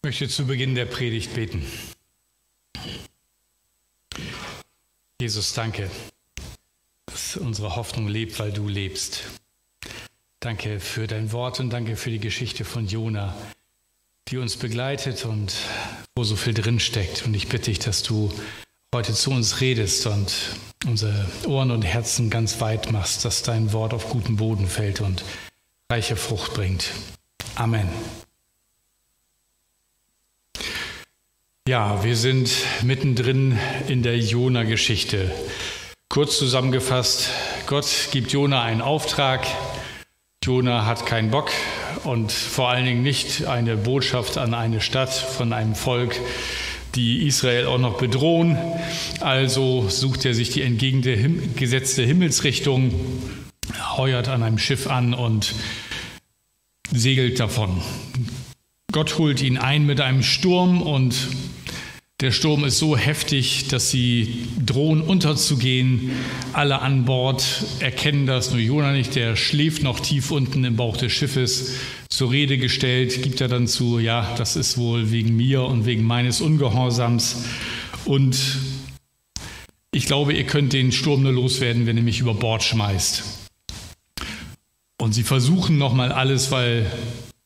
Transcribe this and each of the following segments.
Ich möchte zu Beginn der Predigt beten. Jesus, danke, dass unsere Hoffnung lebt, weil du lebst. Danke für dein Wort und danke für die Geschichte von Jona, die uns begleitet und wo so viel drinsteckt. Und ich bitte dich, dass du heute zu uns redest und unsere Ohren und Herzen ganz weit machst, dass dein Wort auf guten Boden fällt und reiche Frucht bringt. Amen. Ja, wir sind mittendrin in der Jona-Geschichte. Kurz zusammengefasst, Gott gibt Jona einen Auftrag. Jona hat keinen Bock und vor allen Dingen nicht eine Botschaft an eine Stadt von einem Volk, die Israel auch noch bedrohen. Also sucht er sich die entgegengesetzte Himmelsrichtung, heuert an einem Schiff an und segelt davon. Gott holt ihn ein mit einem Sturm und der Sturm ist so heftig, dass sie drohen unterzugehen. Alle an Bord erkennen das, nur Jonah nicht, der schläft noch tief unten im Bauch des Schiffes. Zur Rede gestellt, gibt er dann zu, ja, das ist wohl wegen mir und wegen meines Ungehorsams. Und ich glaube, ihr könnt den Sturm nur loswerden, wenn ihr mich über Bord schmeißt. Und sie versuchen nochmal alles, weil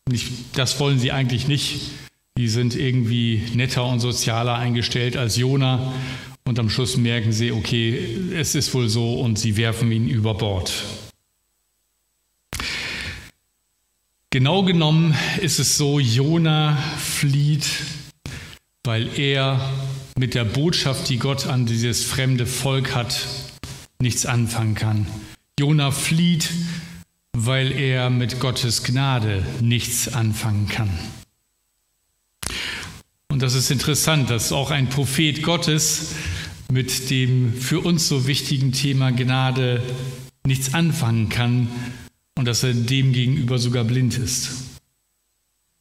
nicht, das wollen sie eigentlich nicht. Die sind irgendwie netter und sozialer eingestellt als Jona. Und am Schluss merken sie, okay, es ist wohl so und sie werfen ihn über Bord. Genau genommen ist es so, Jona flieht, weil er mit der Botschaft, die Gott an dieses fremde Volk hat, nichts anfangen kann. Jona flieht, weil er mit Gottes Gnade nichts anfangen kann. Und das ist interessant, dass auch ein Prophet Gottes mit dem für uns so wichtigen Thema Gnade nichts anfangen kann und dass er dem gegenüber sogar blind ist.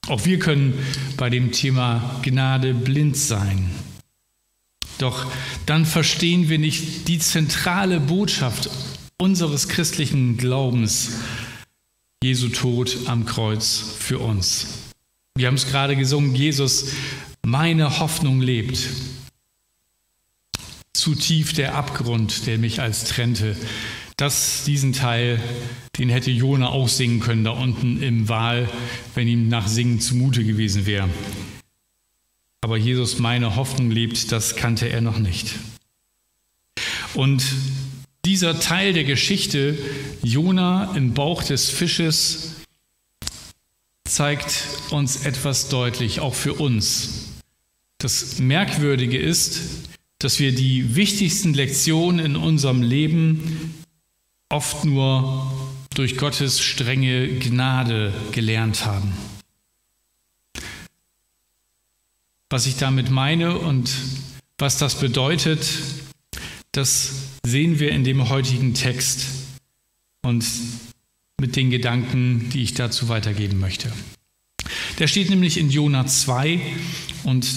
Auch wir können bei dem Thema Gnade blind sein. Doch dann verstehen wir nicht die zentrale Botschaft unseres christlichen Glaubens, Jesu Tod am Kreuz für uns. Wir haben es gerade gesungen, Jesus meine Hoffnung lebt. Zu tief der Abgrund, der mich als trennte. Das, diesen Teil, den hätte Jona auch singen können da unten im Wahl, wenn ihm nach Singen zumute gewesen wäre. Aber Jesus, meine Hoffnung lebt, das kannte er noch nicht. Und dieser Teil der Geschichte, Jona im Bauch des Fisches, zeigt uns etwas deutlich, auch für uns. Das Merkwürdige ist, dass wir die wichtigsten Lektionen in unserem Leben oft nur durch Gottes strenge Gnade gelernt haben. Was ich damit meine und was das bedeutet, das sehen wir in dem heutigen Text und mit den Gedanken, die ich dazu weitergeben möchte. Der steht nämlich in Jona 2 und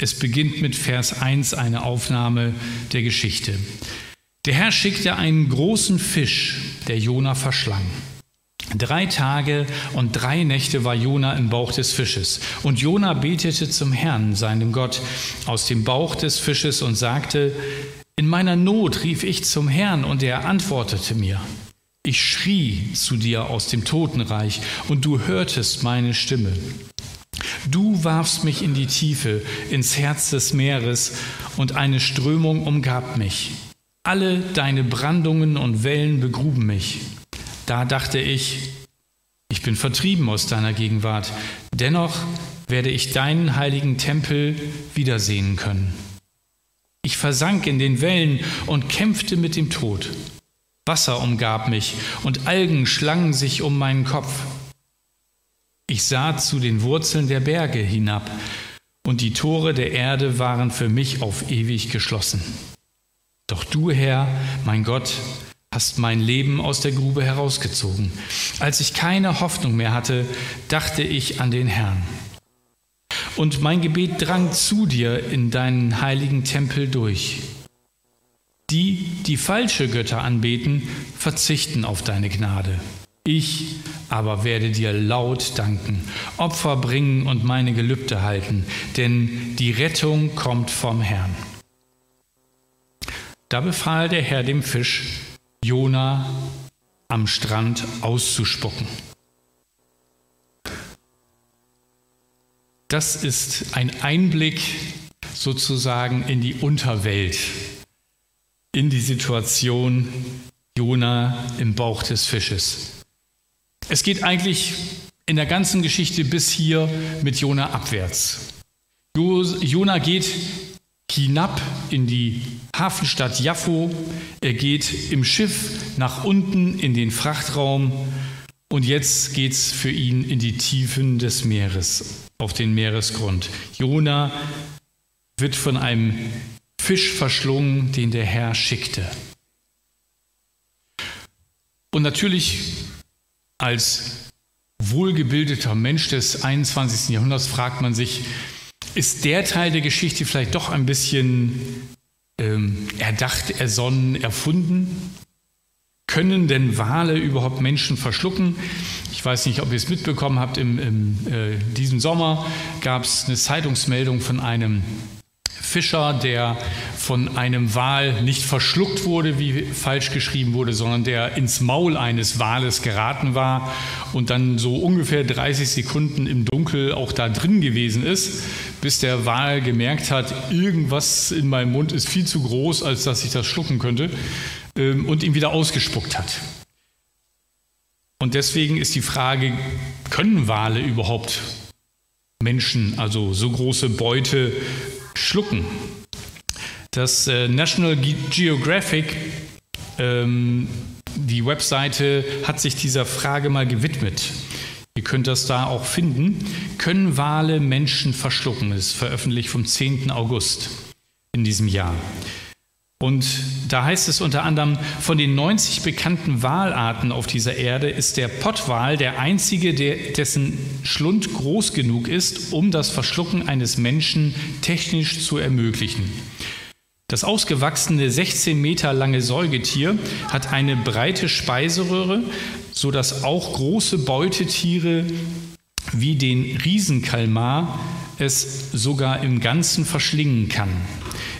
es beginnt mit Vers 1 eine Aufnahme der Geschichte. Der Herr schickte einen großen Fisch, der Jona verschlang. Drei Tage und drei Nächte war Jona im Bauch des Fisches. Und Jona betete zum Herrn, seinem Gott, aus dem Bauch des Fisches und sagte: In meiner Not rief ich zum Herrn, und er antwortete mir. Ich schrie zu dir aus dem Totenreich, und du hörtest meine Stimme. Du warfst mich in die Tiefe, ins Herz des Meeres, und eine Strömung umgab mich. Alle deine Brandungen und Wellen begruben mich. Da dachte ich, ich bin vertrieben aus deiner Gegenwart, dennoch werde ich deinen heiligen Tempel wiedersehen können. Ich versank in den Wellen und kämpfte mit dem Tod. Wasser umgab mich und Algen schlangen sich um meinen Kopf. Ich sah zu den Wurzeln der Berge hinab, und die Tore der Erde waren für mich auf ewig geschlossen. Doch du, Herr, mein Gott, hast mein Leben aus der Grube herausgezogen. Als ich keine Hoffnung mehr hatte, dachte ich an den Herrn. Und mein Gebet drang zu dir in deinen heiligen Tempel durch. Die, die falsche Götter anbeten, verzichten auf deine Gnade. Ich aber werde dir laut danken, Opfer bringen und meine Gelübde halten, denn die Rettung kommt vom Herrn. Da befahl der Herr dem Fisch, Jona am Strand auszuspucken. Das ist ein Einblick sozusagen in die Unterwelt, in die Situation Jona im Bauch des Fisches. Es geht eigentlich in der ganzen Geschichte bis hier mit Jona abwärts. Jona geht hinab in die Hafenstadt Jaffo, er geht im Schiff nach unten in den Frachtraum und jetzt geht es für ihn in die Tiefen des Meeres, auf den Meeresgrund. Jona wird von einem Fisch verschlungen, den der Herr schickte. Und natürlich als wohlgebildeter Mensch des 21. Jahrhunderts fragt man sich, ist der Teil der Geschichte vielleicht doch ein bisschen ähm, erdacht, ersonnen, erfunden? Können denn Wale überhaupt Menschen verschlucken? Ich weiß nicht, ob ihr es mitbekommen habt, im, im äh, diesem Sommer gab es eine Zeitungsmeldung von einem Fischer, der von einem Wal nicht verschluckt wurde, wie falsch geschrieben wurde, sondern der ins Maul eines Wales geraten war und dann so ungefähr 30 Sekunden im Dunkel auch da drin gewesen ist, bis der Wal gemerkt hat, irgendwas in meinem Mund ist viel zu groß, als dass ich das schlucken könnte ähm, und ihn wieder ausgespuckt hat. Und deswegen ist die Frage, können Wale überhaupt Menschen, also so große Beute schlucken. Das äh, National Geographic, ähm, die Webseite, hat sich dieser Frage mal gewidmet. Ihr könnt das da auch finden. Können Wale Menschen verschlucken? Das ist veröffentlicht vom 10. August in diesem Jahr. Und da heißt es unter anderem, von den 90 bekannten Walarten auf dieser Erde ist der Pottwal der einzige, der, dessen Schlund groß genug ist, um das Verschlucken eines Menschen technisch zu ermöglichen. Das ausgewachsene 16 Meter lange Säugetier hat eine breite Speiseröhre, sodass auch große Beutetiere wie den Riesenkalmar es sogar im Ganzen verschlingen kann.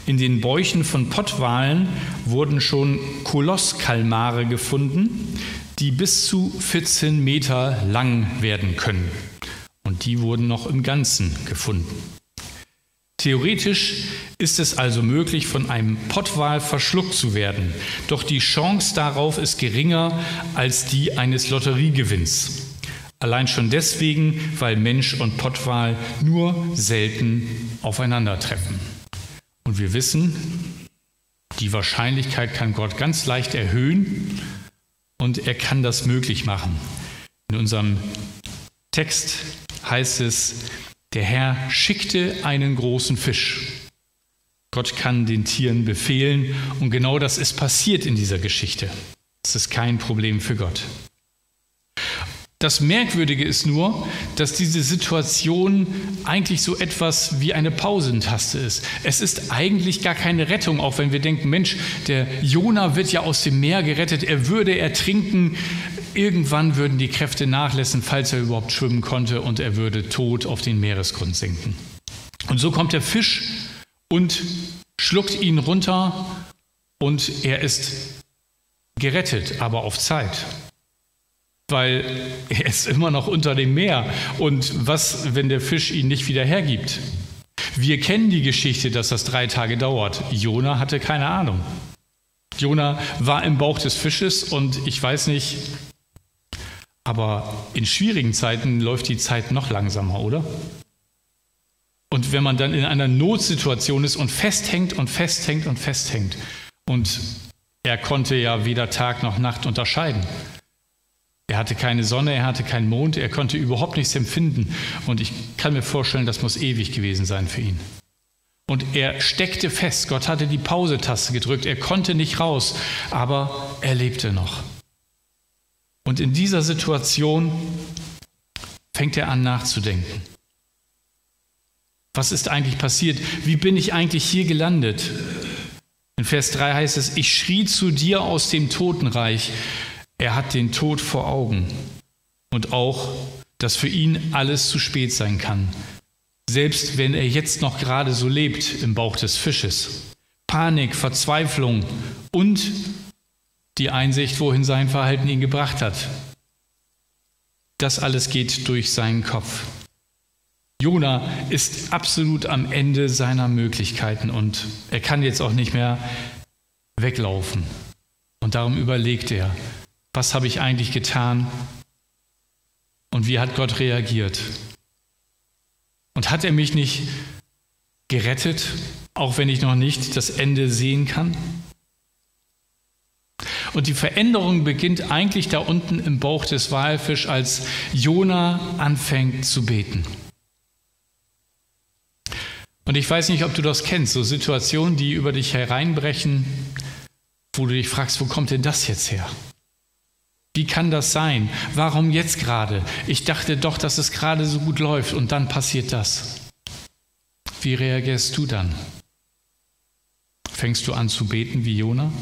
In den Bäuchen von Pottwalen wurden schon Kolosskalmare gefunden, die bis zu 14 Meter lang werden können. Und die wurden noch im Ganzen gefunden. Theoretisch ist es also möglich, von einem Pottwal verschluckt zu werden, doch die Chance darauf ist geringer als die eines Lotteriegewinns. Allein schon deswegen, weil Mensch und Pottwal nur selten aufeinandertreffen. Und wir wissen, die Wahrscheinlichkeit kann Gott ganz leicht erhöhen und er kann das möglich machen. In unserem Text heißt es, der Herr schickte einen großen Fisch. Gott kann den Tieren befehlen und genau das ist passiert in dieser Geschichte. Das ist kein Problem für Gott. Das Merkwürdige ist nur, dass diese Situation eigentlich so etwas wie eine Pausentaste ist. Es ist eigentlich gar keine Rettung, auch wenn wir denken, Mensch, der Jona wird ja aus dem Meer gerettet, er würde ertrinken. Irgendwann würden die Kräfte nachlassen, falls er überhaupt schwimmen konnte, und er würde tot auf den Meeresgrund sinken. Und so kommt der Fisch und schluckt ihn runter und er ist gerettet, aber auf Zeit weil er ist immer noch unter dem Meer. Und was, wenn der Fisch ihn nicht wieder hergibt? Wir kennen die Geschichte, dass das drei Tage dauert. Jona hatte keine Ahnung. Jona war im Bauch des Fisches und ich weiß nicht, aber in schwierigen Zeiten läuft die Zeit noch langsamer, oder? Und wenn man dann in einer Notsituation ist und festhängt und festhängt und festhängt und er konnte ja weder Tag noch Nacht unterscheiden. Er hatte keine Sonne, er hatte keinen Mond, er konnte überhaupt nichts empfinden. Und ich kann mir vorstellen, das muss ewig gewesen sein für ihn. Und er steckte fest, Gott hatte die Pausetaste gedrückt, er konnte nicht raus, aber er lebte noch. Und in dieser Situation fängt er an nachzudenken. Was ist eigentlich passiert? Wie bin ich eigentlich hier gelandet? In Vers 3 heißt es, ich schrie zu dir aus dem Totenreich, Er hat den Tod vor Augen und auch, dass für ihn alles zu spät sein kann, selbst wenn er jetzt noch gerade so lebt im Bauch des Fisches. Panik, Verzweiflung und die Einsicht, wohin sein Verhalten ihn gebracht hat. Das alles geht durch seinen Kopf. Jona ist absolut am Ende seiner Möglichkeiten und er kann jetzt auch nicht mehr weglaufen. Und darum überlegt er, was habe ich eigentlich getan und wie hat Gott reagiert? Und hat er mich nicht gerettet, auch wenn ich noch nicht das Ende sehen kann? Und die Veränderung beginnt eigentlich da unten im Bauch des Walfisch, als Jona anfängt zu beten. Und ich weiß nicht, ob du das kennst, so Situationen, die über dich hereinbrechen, wo du dich fragst, wo kommt denn das jetzt her? Wie kann das sein? Warum jetzt gerade? Ich dachte doch, dass es gerade so gut läuft und dann passiert das. Wie reagierst du dann? Fängst du an zu beten wie Jona?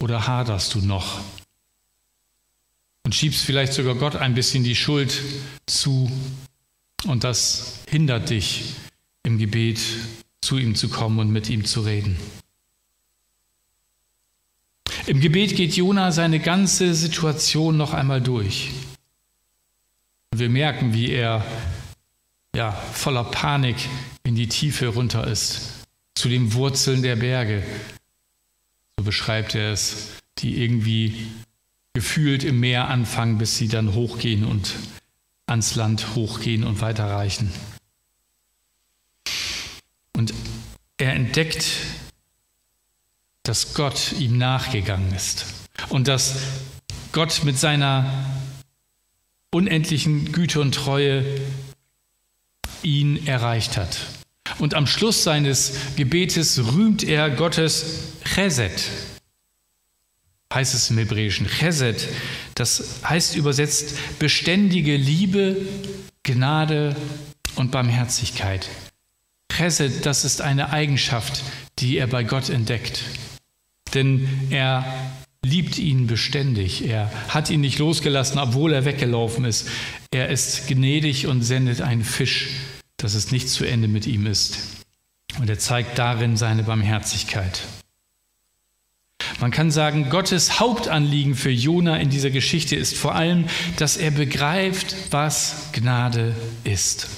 Oder haderst du noch? Und schiebst vielleicht sogar Gott ein bisschen die Schuld zu und das hindert dich im Gebet zu ihm zu kommen und mit ihm zu reden. Im Gebet geht Jona seine ganze Situation noch einmal durch. Wir merken, wie er ja, voller Panik in die Tiefe runter ist, zu den Wurzeln der Berge. So beschreibt er es, die irgendwie gefühlt im Meer anfangen, bis sie dann hochgehen und ans Land hochgehen und weiterreichen. Und er entdeckt dass Gott ihm nachgegangen ist und dass Gott mit seiner unendlichen Güte und Treue ihn erreicht hat. Und am Schluss seines Gebetes rühmt er Gottes Chesed, heißt es im Hebräischen. Chesed, das heißt übersetzt beständige Liebe, Gnade und Barmherzigkeit. Chesed, das ist eine Eigenschaft, die er bei Gott entdeckt denn er liebt ihn beständig. Er hat ihn nicht losgelassen, obwohl er weggelaufen ist. Er ist gnädig und sendet einen Fisch, dass es nicht zu Ende mit ihm ist. Und er zeigt darin seine Barmherzigkeit. Man kann sagen, Gottes Hauptanliegen für Jona in dieser Geschichte ist vor allem, dass er begreift, was Gnade ist.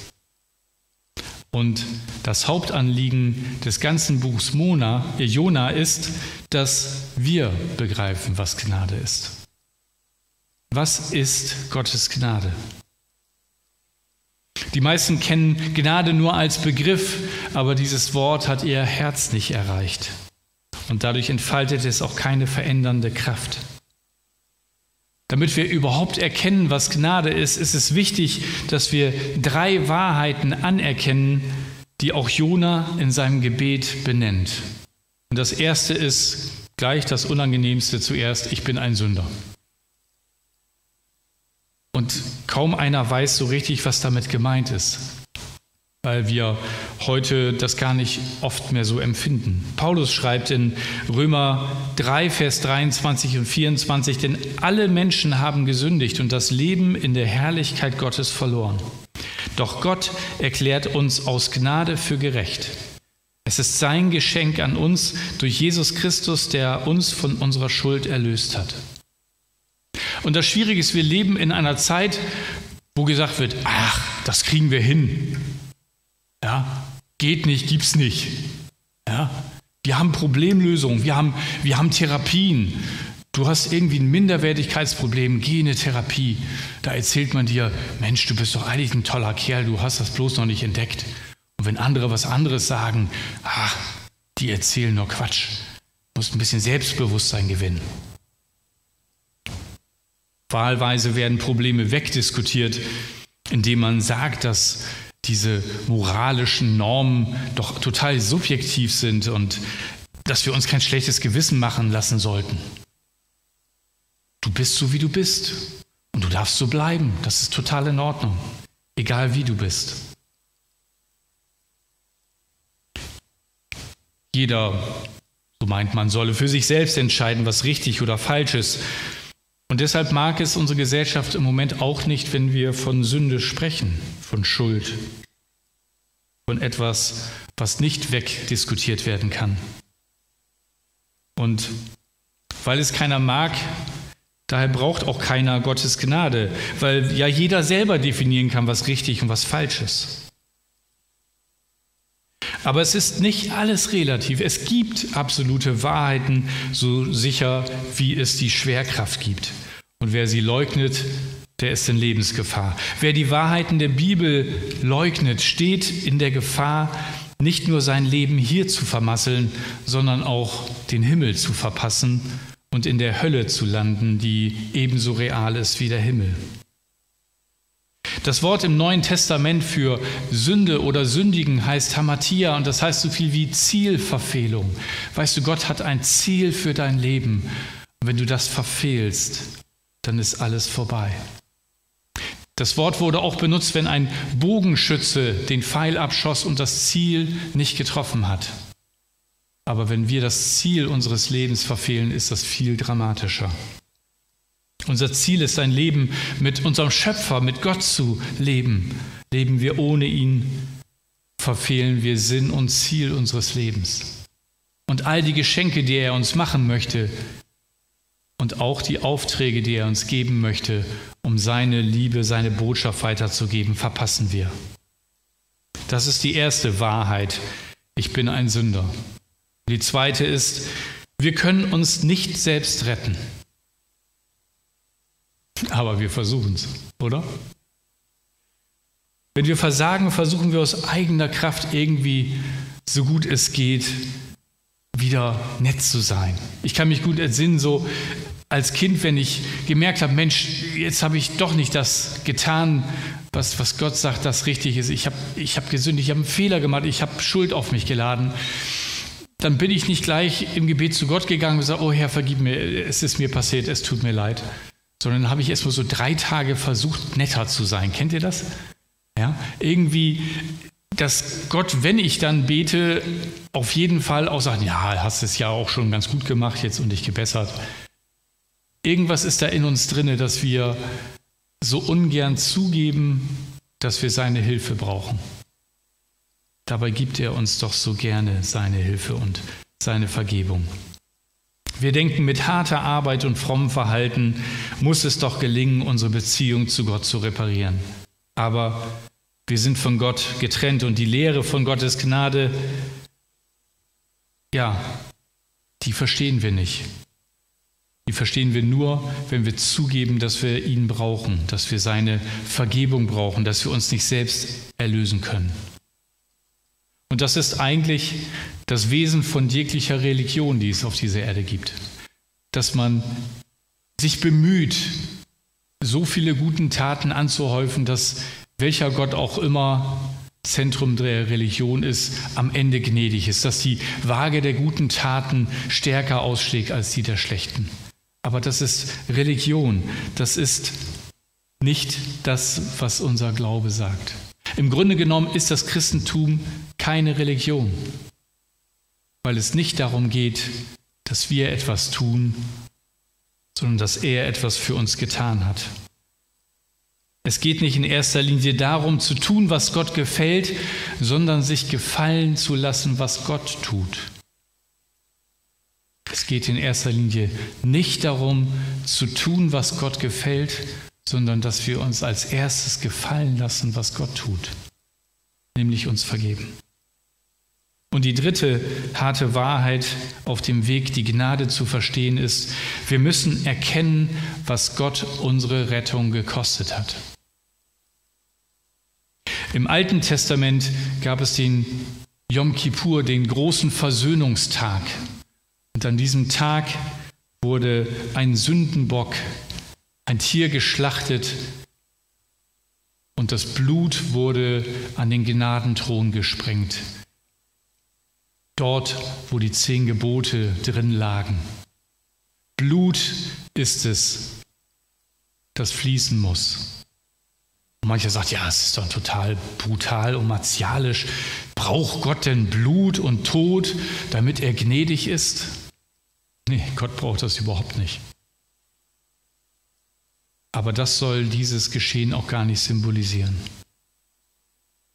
Und das Hauptanliegen des ganzen Buchs Mona, Jona ist, dass wir begreifen, was Gnade ist. Was ist Gottes Gnade? Die meisten kennen Gnade nur als Begriff, aber dieses Wort hat ihr Herz nicht erreicht. Und dadurch entfaltet es auch keine verändernde Kraft. Damit wir überhaupt erkennen, was Gnade ist, ist es wichtig, dass wir drei Wahrheiten anerkennen, die auch Jona in seinem Gebet benennt. Und das erste ist gleich das Unangenehmste zuerst, ich bin ein Sünder. Und kaum einer weiß so richtig, was damit gemeint ist weil wir heute das gar nicht oft mehr so empfinden. Paulus schreibt in Römer 3, Vers 23 und 24, denn alle Menschen haben gesündigt und das Leben in der Herrlichkeit Gottes verloren. Doch Gott erklärt uns aus Gnade für gerecht. Es ist sein Geschenk an uns durch Jesus Christus, der uns von unserer Schuld erlöst hat. Und das Schwierige ist, wir leben in einer Zeit, wo gesagt wird, ach, das kriegen wir hin. Ja, geht nicht, gibt's nicht. Ja, wir haben Problemlösungen, wir haben, wir haben Therapien. Du hast irgendwie ein Minderwertigkeitsproblem, geh in eine Therapie. Da erzählt man dir, Mensch, du bist doch eigentlich ein toller Kerl, du hast das bloß noch nicht entdeckt. Und wenn andere was anderes sagen, ach, die erzählen nur Quatsch. Du musst ein bisschen Selbstbewusstsein gewinnen. Wahlweise werden Probleme wegdiskutiert, indem man sagt, dass diese moralischen Normen doch total subjektiv sind und dass wir uns kein schlechtes Gewissen machen lassen sollten. Du bist so, wie du bist. Und du darfst so bleiben. Das ist total in Ordnung. Egal wie du bist. Jeder, so meint, man solle für sich selbst entscheiden, was richtig oder falsch ist. Und deshalb mag es unsere Gesellschaft im Moment auch nicht, wenn wir von Sünde sprechen, von Schuld, von etwas, was nicht wegdiskutiert werden kann. Und weil es keiner mag, daher braucht auch keiner Gottes Gnade, weil ja jeder selber definieren kann, was richtig und was falsch ist. Aber es ist nicht alles relativ. Es gibt absolute Wahrheiten, so sicher wie es die Schwerkraft gibt. Und wer sie leugnet, der ist in Lebensgefahr. Wer die Wahrheiten der Bibel leugnet, steht in der Gefahr, nicht nur sein Leben hier zu vermasseln, sondern auch den Himmel zu verpassen und in der Hölle zu landen, die ebenso real ist wie der Himmel. Das Wort im Neuen Testament für Sünde oder Sündigen heißt Hamatia und das heißt so viel wie Zielverfehlung. Weißt du, Gott hat ein Ziel für dein Leben. Und wenn du das verfehlst, dann ist alles vorbei. Das Wort wurde auch benutzt, wenn ein Bogenschütze den Pfeil abschoss und das Ziel nicht getroffen hat. Aber wenn wir das Ziel unseres Lebens verfehlen, ist das viel dramatischer. Unser Ziel ist ein Leben mit unserem Schöpfer, mit Gott zu leben. Leben wir ohne ihn, verfehlen wir Sinn und Ziel unseres Lebens. Und all die Geschenke, die er uns machen möchte, und auch die Aufträge, die er uns geben möchte, um seine Liebe, seine Botschaft weiterzugeben, verpassen wir. Das ist die erste Wahrheit. Ich bin ein Sünder. Die zweite ist, wir können uns nicht selbst retten. Aber wir versuchen es, oder? Wenn wir versagen, versuchen wir aus eigener Kraft irgendwie, so gut es geht, wieder nett zu sein. Ich kann mich gut entsinnen, so als Kind, wenn ich gemerkt habe, Mensch, jetzt habe ich doch nicht das getan, was, was Gott sagt, das richtig ist. Ich habe ich hab gesündigt, ich habe einen Fehler gemacht, ich habe Schuld auf mich geladen. Dann bin ich nicht gleich im Gebet zu Gott gegangen und gesagt, oh Herr, vergib mir, es ist mir passiert, es tut mir leid sondern habe ich erstmal so drei Tage versucht, netter zu sein. Kennt ihr das? Ja, irgendwie, dass Gott, wenn ich dann bete, auf jeden Fall auch sagt, ja, hast es ja auch schon ganz gut gemacht jetzt und dich gebessert. Irgendwas ist da in uns drinne, dass wir so ungern zugeben, dass wir seine Hilfe brauchen. Dabei gibt er uns doch so gerne seine Hilfe und seine Vergebung. Wir denken, mit harter Arbeit und frommem Verhalten muss es doch gelingen, unsere Beziehung zu Gott zu reparieren. Aber wir sind von Gott getrennt und die Lehre von Gottes Gnade, ja, die verstehen wir nicht. Die verstehen wir nur, wenn wir zugeben, dass wir ihn brauchen, dass wir seine Vergebung brauchen, dass wir uns nicht selbst erlösen können. Und das ist eigentlich das Wesen von jeglicher Religion, die es auf dieser Erde gibt. Dass man sich bemüht, so viele guten Taten anzuhäufen, dass welcher Gott auch immer Zentrum der Religion ist, am Ende gnädig ist, dass die Waage der guten Taten stärker ausschlägt als die der schlechten. Aber das ist Religion, das ist nicht das, was unser Glaube sagt. Im Grunde genommen ist das Christentum keine Religion, weil es nicht darum geht, dass wir etwas tun, sondern dass er etwas für uns getan hat. Es geht nicht in erster Linie darum zu tun, was Gott gefällt, sondern sich gefallen zu lassen, was Gott tut. Es geht in erster Linie nicht darum zu tun, was Gott gefällt, sondern dass wir uns als erstes gefallen lassen, was Gott tut, nämlich uns vergeben. Und die dritte harte Wahrheit auf dem Weg, die Gnade zu verstehen, ist, wir müssen erkennen, was Gott unsere Rettung gekostet hat. Im Alten Testament gab es den Yom Kippur, den großen Versöhnungstag. Und an diesem Tag wurde ein Sündenbock ein Tier geschlachtet und das Blut wurde an den Gnadenthron gesprengt. Dort, wo die zehn Gebote drin lagen. Blut ist es, das fließen muss. Und mancher sagt, ja, es ist doch total brutal und martialisch. Braucht Gott denn Blut und Tod, damit er gnädig ist? Nee, Gott braucht das überhaupt nicht. Aber das soll dieses Geschehen auch gar nicht symbolisieren,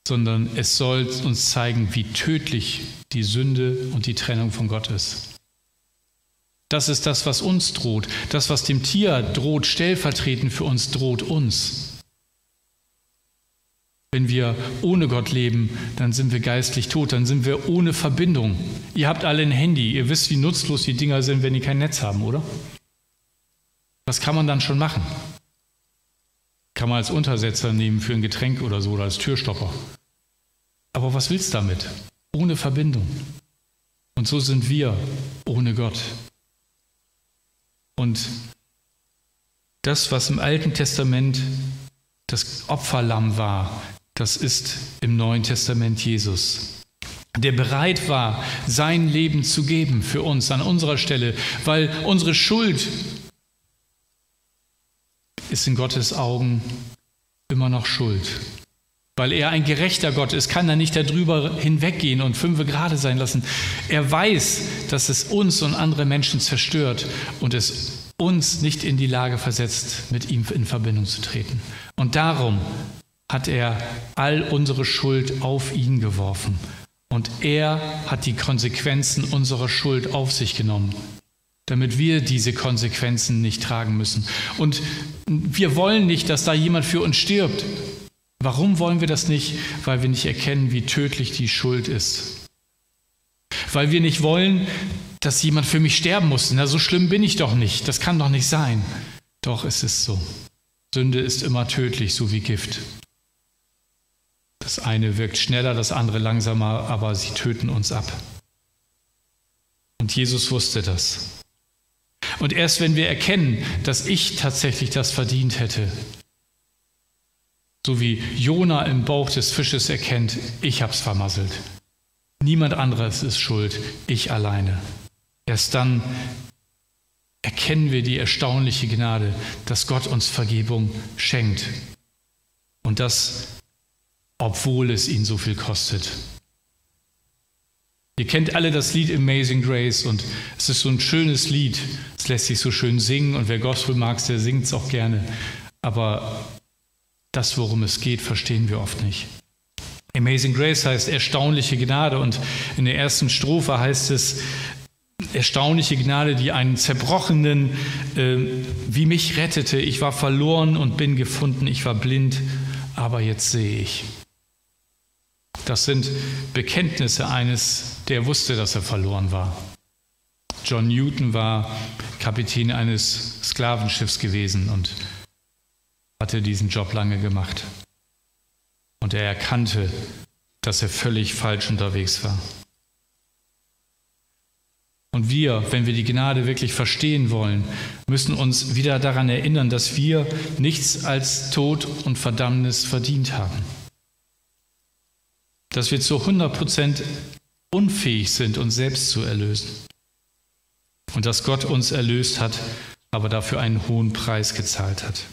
sondern es soll uns zeigen, wie tödlich die Sünde und die Trennung von Gott ist. Das ist das, was uns droht. Das, was dem Tier droht, stellvertretend für uns droht uns. Wenn wir ohne Gott leben, dann sind wir geistlich tot, dann sind wir ohne Verbindung. Ihr habt alle ein Handy, ihr wisst, wie nutzlos die Dinger sind, wenn die kein Netz haben, oder? Was kann man dann schon machen? Kann man als Untersetzer nehmen für ein Getränk oder so oder als Türstopper. Aber was willst du damit? Ohne Verbindung. Und so sind wir ohne Gott. Und das, was im Alten Testament das Opferlamm war, das ist im Neuen Testament Jesus, der bereit war, sein Leben zu geben für uns an unserer Stelle, weil unsere Schuld ist in Gottes Augen immer noch Schuld. Weil er ein gerechter Gott ist, kann er nicht darüber hinweggehen und fünfe gerade sein lassen. Er weiß, dass es uns und andere Menschen zerstört und es uns nicht in die Lage versetzt, mit ihm in Verbindung zu treten. Und darum hat er all unsere Schuld auf ihn geworfen. Und er hat die Konsequenzen unserer Schuld auf sich genommen, damit wir diese Konsequenzen nicht tragen müssen. Und wir wollen nicht, dass da jemand für uns stirbt. Warum wollen wir das nicht? Weil wir nicht erkennen, wie tödlich die Schuld ist. Weil wir nicht wollen, dass jemand für mich sterben muss. Na, so schlimm bin ich doch nicht. Das kann doch nicht sein. Doch, es ist so. Sünde ist immer tödlich, so wie Gift. Das eine wirkt schneller, das andere langsamer, aber sie töten uns ab. Und Jesus wusste das. Und erst wenn wir erkennen, dass ich tatsächlich das verdient hätte, so wie Jona im Bauch des Fisches erkennt, ich hab's vermasselt. Niemand anderes ist schuld, ich alleine. Erst dann erkennen wir die erstaunliche Gnade, dass Gott uns Vergebung schenkt. Und das, obwohl es ihn so viel kostet. Ihr kennt alle das Lied Amazing Grace und es ist so ein schönes Lied. Es lässt sich so schön singen und wer Gospel mag, der singt es auch gerne. Aber das, worum es geht, verstehen wir oft nicht. Amazing Grace heißt erstaunliche Gnade und in der ersten Strophe heißt es erstaunliche Gnade, die einen zerbrochenen äh, wie mich rettete. Ich war verloren und bin gefunden, ich war blind, aber jetzt sehe ich. Das sind Bekenntnisse eines, der wusste, dass er verloren war. John Newton war Kapitän eines Sklavenschiffs gewesen und hatte diesen Job lange gemacht. Und er erkannte, dass er völlig falsch unterwegs war. Und wir, wenn wir die Gnade wirklich verstehen wollen, müssen uns wieder daran erinnern, dass wir nichts als Tod und Verdammnis verdient haben. Dass wir zu 100 Prozent unfähig sind, uns selbst zu erlösen. Und dass Gott uns erlöst hat, aber dafür einen hohen Preis gezahlt hat.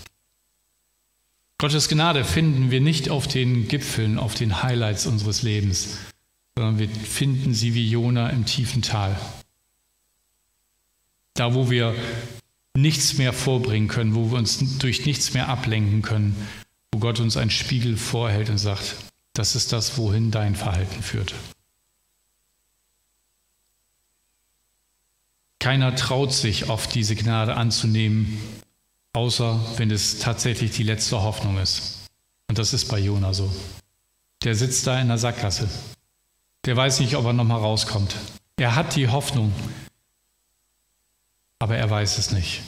Gottes Gnade finden wir nicht auf den Gipfeln, auf den Highlights unseres Lebens, sondern wir finden sie wie Jona im tiefen Tal. Da, wo wir nichts mehr vorbringen können, wo wir uns durch nichts mehr ablenken können, wo Gott uns einen Spiegel vorhält und sagt, das ist das, wohin dein Verhalten führt. Keiner traut sich oft diese Gnade anzunehmen, außer wenn es tatsächlich die letzte Hoffnung ist. Und das ist bei Jona so. Der sitzt da in der Sackgasse. Der weiß nicht, ob er nochmal rauskommt. Er hat die Hoffnung, aber er weiß es nicht.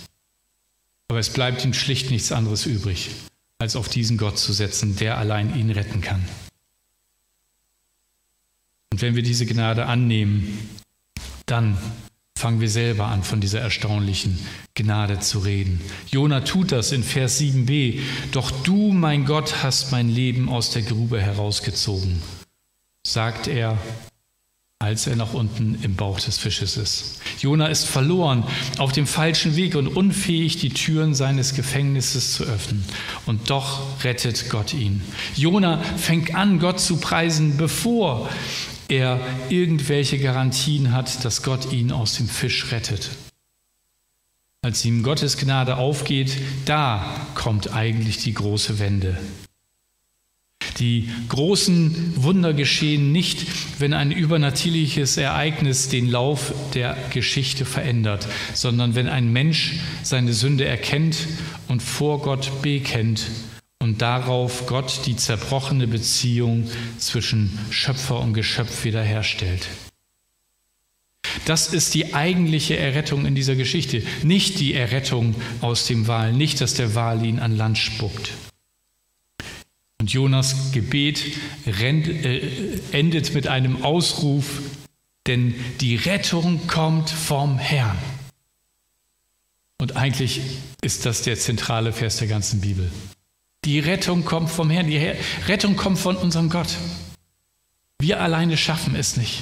Aber es bleibt ihm schlicht nichts anderes übrig, als auf diesen Gott zu setzen, der allein ihn retten kann. Und wenn wir diese Gnade annehmen, dann fangen wir selber an, von dieser erstaunlichen Gnade zu reden. Jona tut das in Vers 7b. Doch du, mein Gott, hast mein Leben aus der Grube herausgezogen, sagt er, als er noch unten im Bauch des Fisches ist. Jona ist verloren, auf dem falschen Weg und unfähig, die Türen seines Gefängnisses zu öffnen. Und doch rettet Gott ihn. Jona fängt an, Gott zu preisen, bevor er irgendwelche Garantien hat, dass Gott ihn aus dem Fisch rettet. Als ihm Gottes Gnade aufgeht, da kommt eigentlich die große Wende. Die großen Wunder geschehen nicht, wenn ein übernatürliches Ereignis den Lauf der Geschichte verändert, sondern wenn ein Mensch seine Sünde erkennt und vor Gott bekennt und darauf Gott die zerbrochene Beziehung zwischen Schöpfer und Geschöpf wiederherstellt. Das ist die eigentliche Errettung in dieser Geschichte, nicht die Errettung aus dem Wal, nicht, dass der Wal ihn an Land spuckt. Und Jonas Gebet äh, endet mit einem Ausruf, denn die Rettung kommt vom Herrn. Und eigentlich ist das der zentrale Vers der ganzen Bibel. Die Rettung kommt vom Herrn, die Rettung kommt von unserem Gott. Wir alleine schaffen es nicht.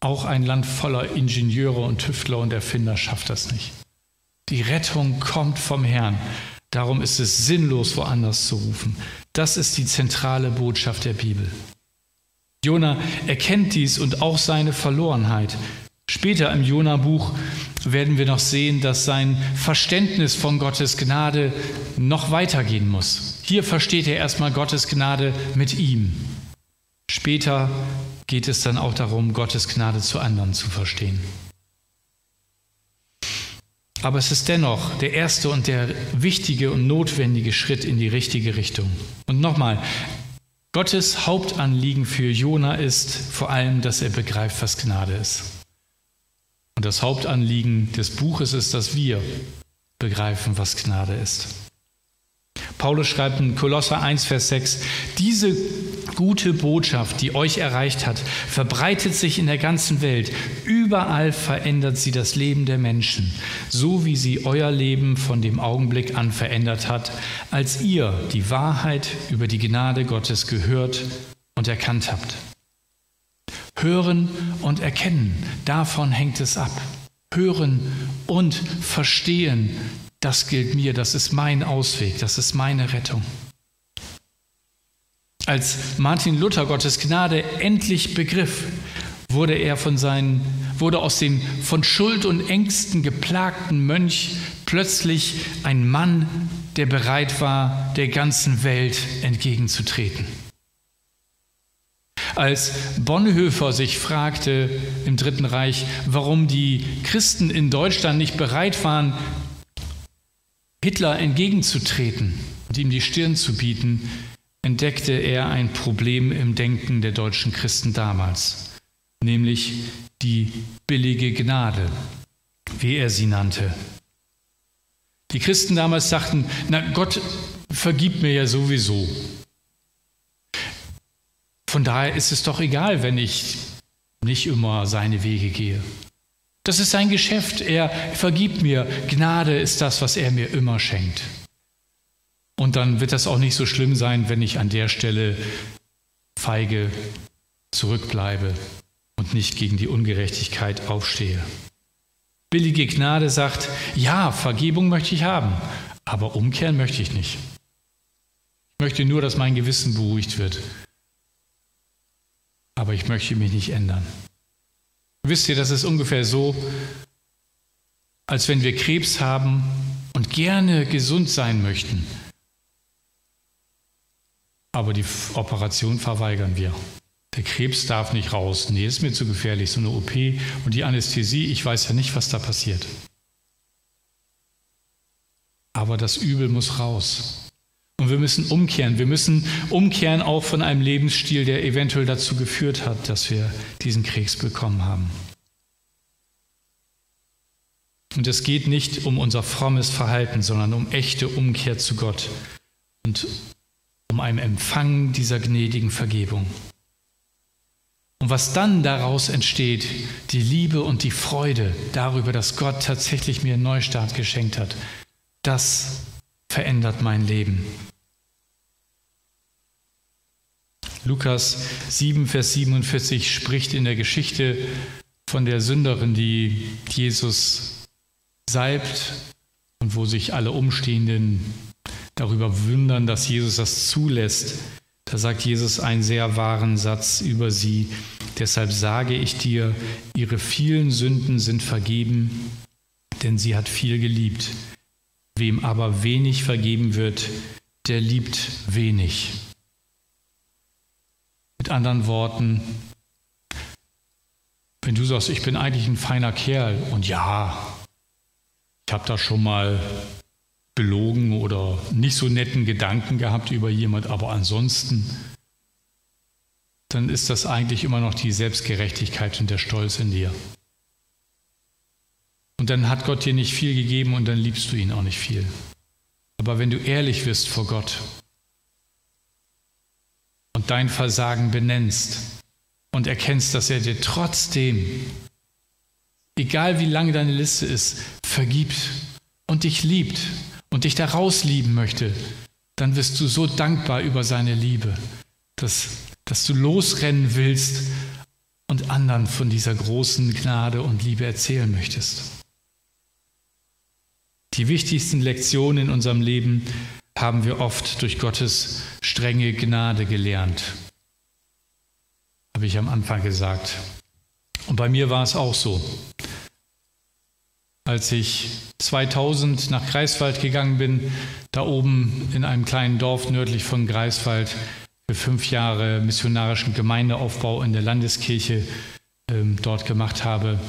Auch ein Land voller Ingenieure und Tüftler und Erfinder schafft das nicht. Die Rettung kommt vom Herrn. Darum ist es sinnlos, woanders zu rufen. Das ist die zentrale Botschaft der Bibel. Jona erkennt dies und auch seine Verlorenheit. Später im Jona-Buch werden wir noch sehen, dass sein Verständnis von Gottes Gnade noch weitergehen muss. Hier versteht er erstmal Gottes Gnade mit ihm. Später geht es dann auch darum, Gottes Gnade zu anderen zu verstehen. Aber es ist dennoch der erste und der wichtige und notwendige Schritt in die richtige Richtung. Und nochmal, Gottes Hauptanliegen für Jona ist vor allem, dass er begreift, was Gnade ist. Und das Hauptanliegen des Buches ist, dass wir begreifen, was Gnade ist. Paulus schreibt in Kolosser 1, Vers 6, diese gute Botschaft, die euch erreicht hat, verbreitet sich in der ganzen Welt. Überall verändert sie das Leben der Menschen, so wie sie euer Leben von dem Augenblick an verändert hat, als ihr die Wahrheit über die Gnade Gottes gehört und erkannt habt. Hören und erkennen, davon hängt es ab. Hören und verstehen, das gilt mir, das ist mein Ausweg, das ist meine Rettung. Als Martin Luther Gottes Gnade endlich begriff, wurde er von seinen, wurde aus dem von Schuld und Ängsten geplagten Mönch plötzlich ein Mann, der bereit war, der ganzen Welt entgegenzutreten. Als Bonhoeffer sich fragte im Dritten Reich, warum die Christen in Deutschland nicht bereit waren, Hitler entgegenzutreten und ihm die Stirn zu bieten, entdeckte er ein Problem im Denken der deutschen Christen damals, nämlich die billige Gnade, wie er sie nannte. Die Christen damals sagten, na Gott vergibt mir ja sowieso. Von daher ist es doch egal, wenn ich nicht immer seine Wege gehe. Das ist sein Geschäft. Er vergibt mir. Gnade ist das, was er mir immer schenkt. Und dann wird das auch nicht so schlimm sein, wenn ich an der Stelle feige zurückbleibe und nicht gegen die Ungerechtigkeit aufstehe. Billige Gnade sagt, ja, Vergebung möchte ich haben, aber umkehren möchte ich nicht. Ich möchte nur, dass mein Gewissen beruhigt wird. Aber ich möchte mich nicht ändern. Wisst ihr, das ist ungefähr so, als wenn wir Krebs haben und gerne gesund sein möchten, aber die Operation verweigern wir. Der Krebs darf nicht raus. Nee, ist mir zu gefährlich, so eine OP und die Anästhesie, ich weiß ja nicht, was da passiert. Aber das Übel muss raus. Und wir müssen umkehren. Wir müssen umkehren auch von einem Lebensstil, der eventuell dazu geführt hat, dass wir diesen Krebs bekommen haben. Und es geht nicht um unser frommes Verhalten, sondern um echte Umkehr zu Gott und um einen Empfang dieser gnädigen Vergebung. Und was dann daraus entsteht, die Liebe und die Freude darüber, dass Gott tatsächlich mir einen Neustart geschenkt hat, das verändert mein Leben. Lukas 7, Vers 47 spricht in der Geschichte von der Sünderin, die Jesus salbt und wo sich alle Umstehenden darüber wundern, dass Jesus das zulässt. Da sagt Jesus einen sehr wahren Satz über sie. Deshalb sage ich dir, ihre vielen Sünden sind vergeben, denn sie hat viel geliebt. Wem aber wenig vergeben wird, der liebt wenig. Mit anderen Worten, wenn du sagst, ich bin eigentlich ein feiner Kerl und ja, ich habe da schon mal belogen oder nicht so netten Gedanken gehabt über jemand, aber ansonsten, dann ist das eigentlich immer noch die Selbstgerechtigkeit und der Stolz in dir. Und dann hat Gott dir nicht viel gegeben und dann liebst du ihn auch nicht viel. Aber wenn du ehrlich wirst vor Gott und dein Versagen benennst und erkennst, dass er dir trotzdem, egal wie lange deine Liste ist, vergibt und dich liebt und dich daraus lieben möchte, dann wirst du so dankbar über seine Liebe, dass, dass du losrennen willst und anderen von dieser großen Gnade und Liebe erzählen möchtest. Die wichtigsten Lektionen in unserem Leben haben wir oft durch Gottes strenge Gnade gelernt. Habe ich am Anfang gesagt. Und bei mir war es auch so. Als ich 2000 nach Greifswald gegangen bin, da oben in einem kleinen Dorf nördlich von Greifswald für fünf Jahre missionarischen Gemeindeaufbau in der Landeskirche ähm, dort gemacht habe,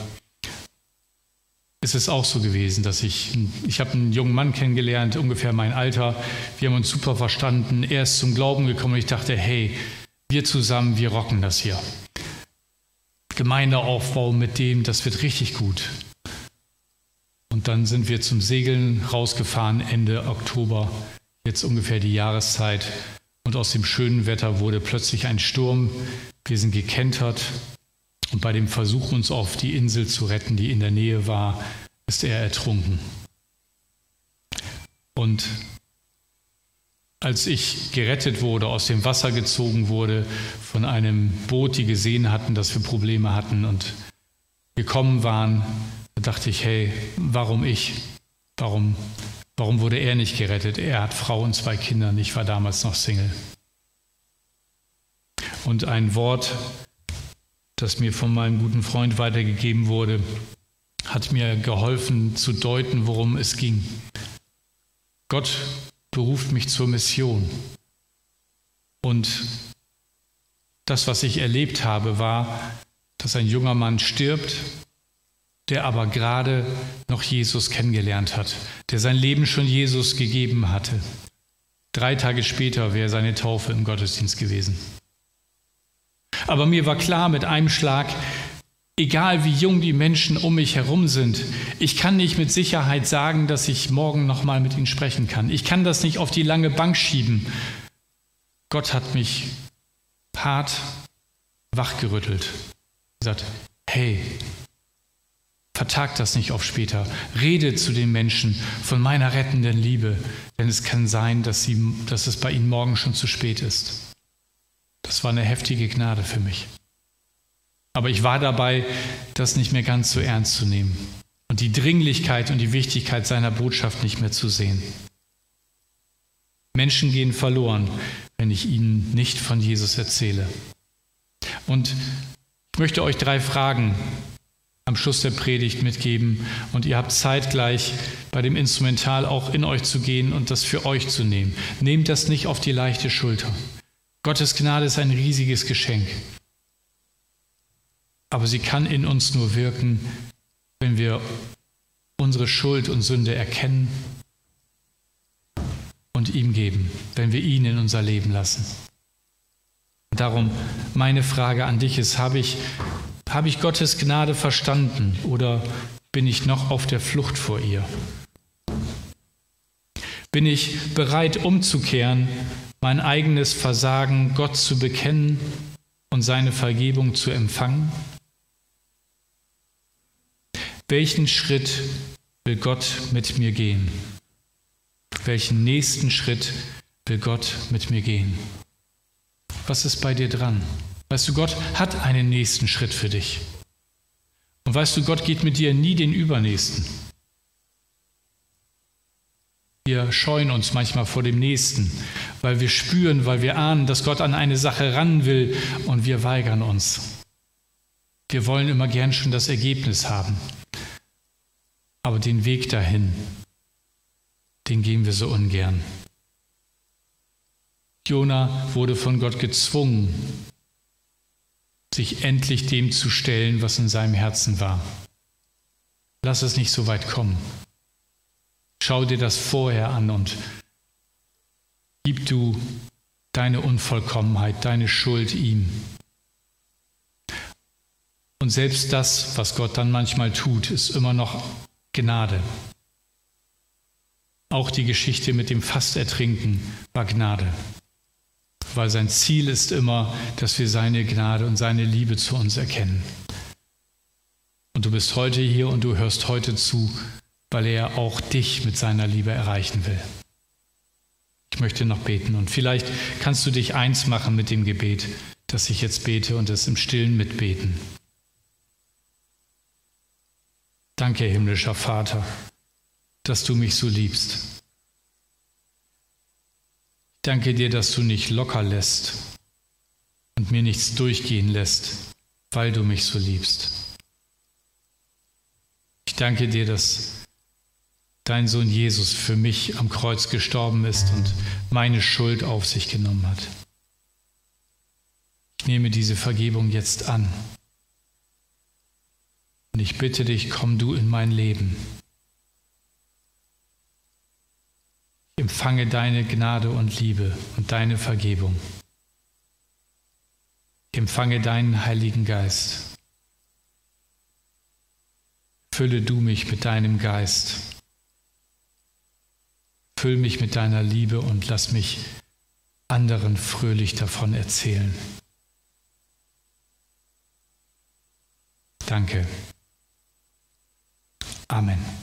ist es auch so gewesen, dass ich, ich habe einen jungen Mann kennengelernt, ungefähr mein Alter. Wir haben uns super verstanden. Er ist zum Glauben gekommen und ich dachte, hey, wir zusammen, wir rocken das hier. Gemeindeaufbau mit dem, das wird richtig gut. Und dann sind wir zum Segeln rausgefahren Ende Oktober, jetzt ungefähr die Jahreszeit. Und aus dem schönen Wetter wurde plötzlich ein Sturm. Wir sind gekentert und bei dem Versuch, uns auf die Insel zu retten, die in der Nähe war, ist er ertrunken. Und als ich gerettet wurde, aus dem Wasser gezogen wurde, von einem Boot, die gesehen hatten, dass wir Probleme hatten und gekommen waren, da dachte ich, hey, warum ich? Warum, warum wurde er nicht gerettet? Er hat Frau und zwei Kinder, ich war damals noch Single. Und ein Wort, das mir von meinem guten Freund weitergegeben wurde, hat mir geholfen zu deuten, worum es ging. Gott beruft mich zur Mission. Und das, was ich erlebt habe, war, dass ein junger Mann stirbt, der aber gerade noch Jesus kennengelernt hat, der sein Leben schon Jesus gegeben hatte. Drei Tage später wäre seine Taufe im Gottesdienst gewesen. Aber mir war klar mit einem Schlag, egal wie jung die Menschen um mich herum sind, ich kann nicht mit Sicherheit sagen, dass ich morgen noch mal mit ihnen sprechen kann. Ich kann das nicht auf die lange Bank schieben. Gott hat mich hart wachgerüttelt. Gesagt, hey, vertag das nicht auf später. Rede zu den Menschen von meiner rettenden Liebe, denn es kann sein, dass, sie, dass es bei ihnen morgen schon zu spät ist. Das war eine heftige Gnade für mich. Aber ich war dabei, das nicht mehr ganz so ernst zu nehmen und die Dringlichkeit und die Wichtigkeit seiner Botschaft nicht mehr zu sehen. Menschen gehen verloren, wenn ich ihnen nicht von Jesus erzähle. Und ich möchte euch drei Fragen am Schluss der Predigt mitgeben und ihr habt zeitgleich bei dem Instrumental auch in euch zu gehen und das für euch zu nehmen. Nehmt das nicht auf die leichte Schulter. Gottes Gnade ist ein riesiges Geschenk. Aber sie kann in uns nur wirken, wenn wir unsere Schuld und Sünde erkennen und ihm geben, wenn wir ihn in unser Leben lassen. Darum meine Frage an dich ist, habe ich, habe ich Gottes Gnade verstanden oder bin ich noch auf der Flucht vor ihr? Bin ich bereit umzukehren mein eigenes Versagen Gott zu bekennen und seine Vergebung zu empfangen? Welchen Schritt will Gott mit mir gehen? Welchen nächsten Schritt will Gott mit mir gehen? Was ist bei dir dran? Weißt du, Gott hat einen nächsten Schritt für dich. Und weißt du, Gott geht mit dir nie den übernächsten. Wir scheuen uns manchmal vor dem Nächsten, weil wir spüren, weil wir ahnen, dass Gott an eine Sache ran will und wir weigern uns. Wir wollen immer gern schon das Ergebnis haben. Aber den Weg dahin, den gehen wir so ungern. Jona wurde von Gott gezwungen, sich endlich dem zu stellen, was in seinem Herzen war. Lass es nicht so weit kommen. Schau dir das vorher an und gib du deine Unvollkommenheit, deine Schuld ihm. Und selbst das, was Gott dann manchmal tut, ist immer noch Gnade. Auch die Geschichte mit dem Fastertrinken war Gnade, weil sein Ziel ist immer, dass wir seine Gnade und seine Liebe zu uns erkennen. Und du bist heute hier und du hörst heute zu, weil er auch dich mit seiner Liebe erreichen will. Ich möchte noch beten und vielleicht kannst du dich eins machen mit dem Gebet, das ich jetzt bete und es im Stillen mitbeten. Danke, himmlischer Vater, dass du mich so liebst. Ich danke dir, dass du nicht locker lässt und mir nichts durchgehen lässt, weil du mich so liebst. Ich danke dir, dass dein Sohn Jesus für mich am Kreuz gestorben ist und meine Schuld auf sich genommen hat. Ich nehme diese Vergebung jetzt an. Und ich bitte dich, komm du in mein Leben. Ich empfange deine Gnade und Liebe und deine Vergebung. Ich empfange deinen Heiligen Geist. Fülle du mich mit deinem Geist. Füll mich mit deiner Liebe und lass mich anderen fröhlich davon erzählen. Danke. Amen.